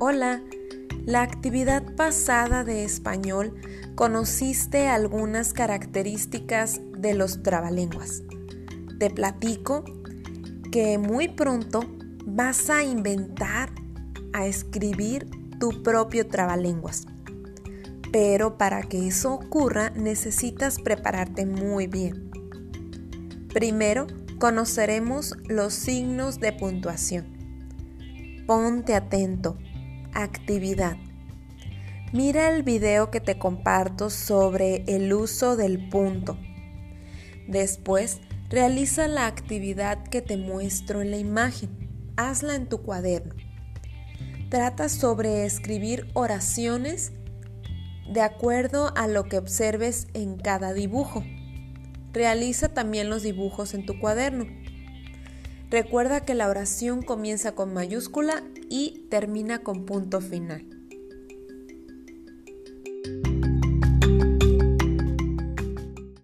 Hola, la actividad pasada de español conociste algunas características de los trabalenguas. Te platico que muy pronto vas a inventar, a escribir tu propio trabalenguas. Pero para que eso ocurra necesitas prepararte muy bien. Primero, conoceremos los signos de puntuación. Ponte atento actividad. Mira el video que te comparto sobre el uso del punto. Después, realiza la actividad que te muestro en la imagen. Hazla en tu cuaderno. Trata sobre escribir oraciones de acuerdo a lo que observes en cada dibujo. Realiza también los dibujos en tu cuaderno. Recuerda que la oración comienza con mayúscula y termina con punto final.